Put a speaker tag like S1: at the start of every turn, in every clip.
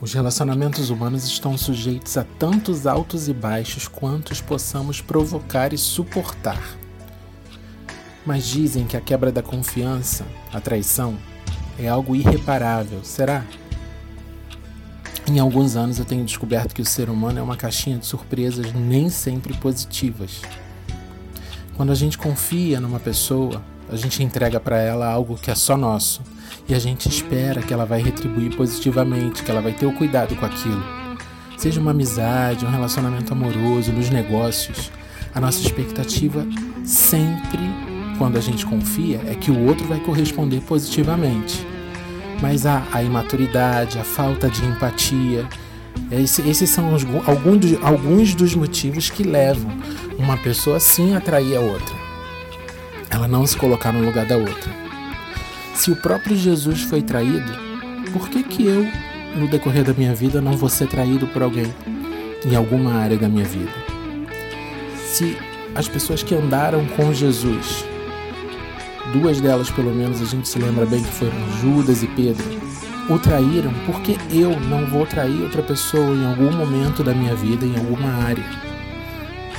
S1: Os relacionamentos humanos estão sujeitos a tantos altos e baixos quantos possamos provocar e suportar. Mas dizem que a quebra da confiança, a traição, é algo irreparável. Será? Em alguns anos eu tenho descoberto que o ser humano é uma caixinha de surpresas nem sempre positivas. Quando a gente confia numa pessoa, a gente entrega para ela algo que é só nosso e a gente espera que ela vai retribuir positivamente, que ela vai ter o cuidado com aquilo. Seja uma amizade, um relacionamento amoroso, nos negócios, a nossa expectativa sempre, quando a gente confia, é que o outro vai corresponder positivamente. Mas a, a imaturidade, a falta de empatia, esse, esses são os, alguns, dos, alguns dos motivos que levam uma pessoa sim a trair a outra. Ela não se colocar no lugar da outra. Se o próprio Jesus foi traído, por que que eu, no decorrer da minha vida, não vou ser traído por alguém em alguma área da minha vida? Se as pessoas que andaram com Jesus, duas delas pelo menos a gente se lembra bem que foram Judas e Pedro, o traíram, por que eu não vou trair outra pessoa em algum momento da minha vida, em alguma área,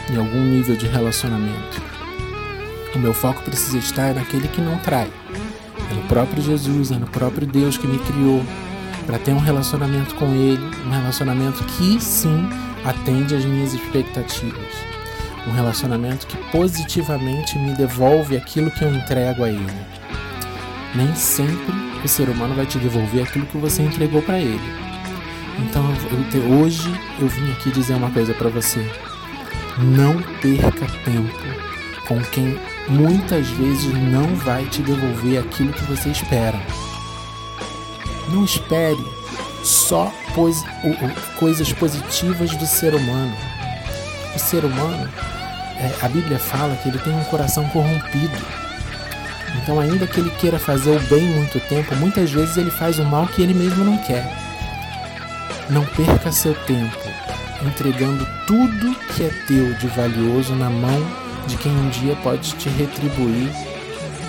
S1: em algum nível de relacionamento? O meu foco precisa estar naquele que não trai, é no próprio Jesus, é no próprio Deus que me criou para ter um relacionamento com Ele, um relacionamento que sim atende às minhas expectativas, um relacionamento que positivamente me devolve aquilo que eu entrego a Ele. Nem sempre o ser humano vai te devolver aquilo que você entregou para ele. Então eu, hoje eu vim aqui dizer uma coisa para você: não perca tempo com quem muitas vezes não vai te devolver aquilo que você espera. Não espere só posi coisas positivas do ser humano. O ser humano, é, a Bíblia fala que ele tem um coração corrompido. Então, ainda que ele queira fazer o bem muito tempo, muitas vezes ele faz o mal que ele mesmo não quer. Não perca seu tempo entregando tudo que é teu de valioso na mão de quem um dia pode te retribuir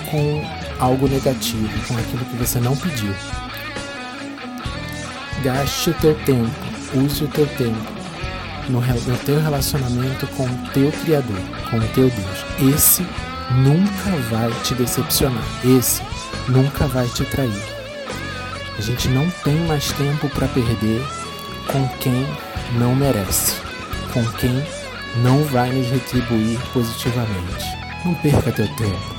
S1: com algo negativo, com aquilo que você não pediu. Gaste o teu tempo, use o teu tempo no, no teu relacionamento com o teu Criador, com o teu Deus. Esse nunca vai te decepcionar, esse nunca vai te trair. A gente não tem mais tempo para perder com quem não merece, com quem não vai nos retribuir positivamente. Não perca teu tempo.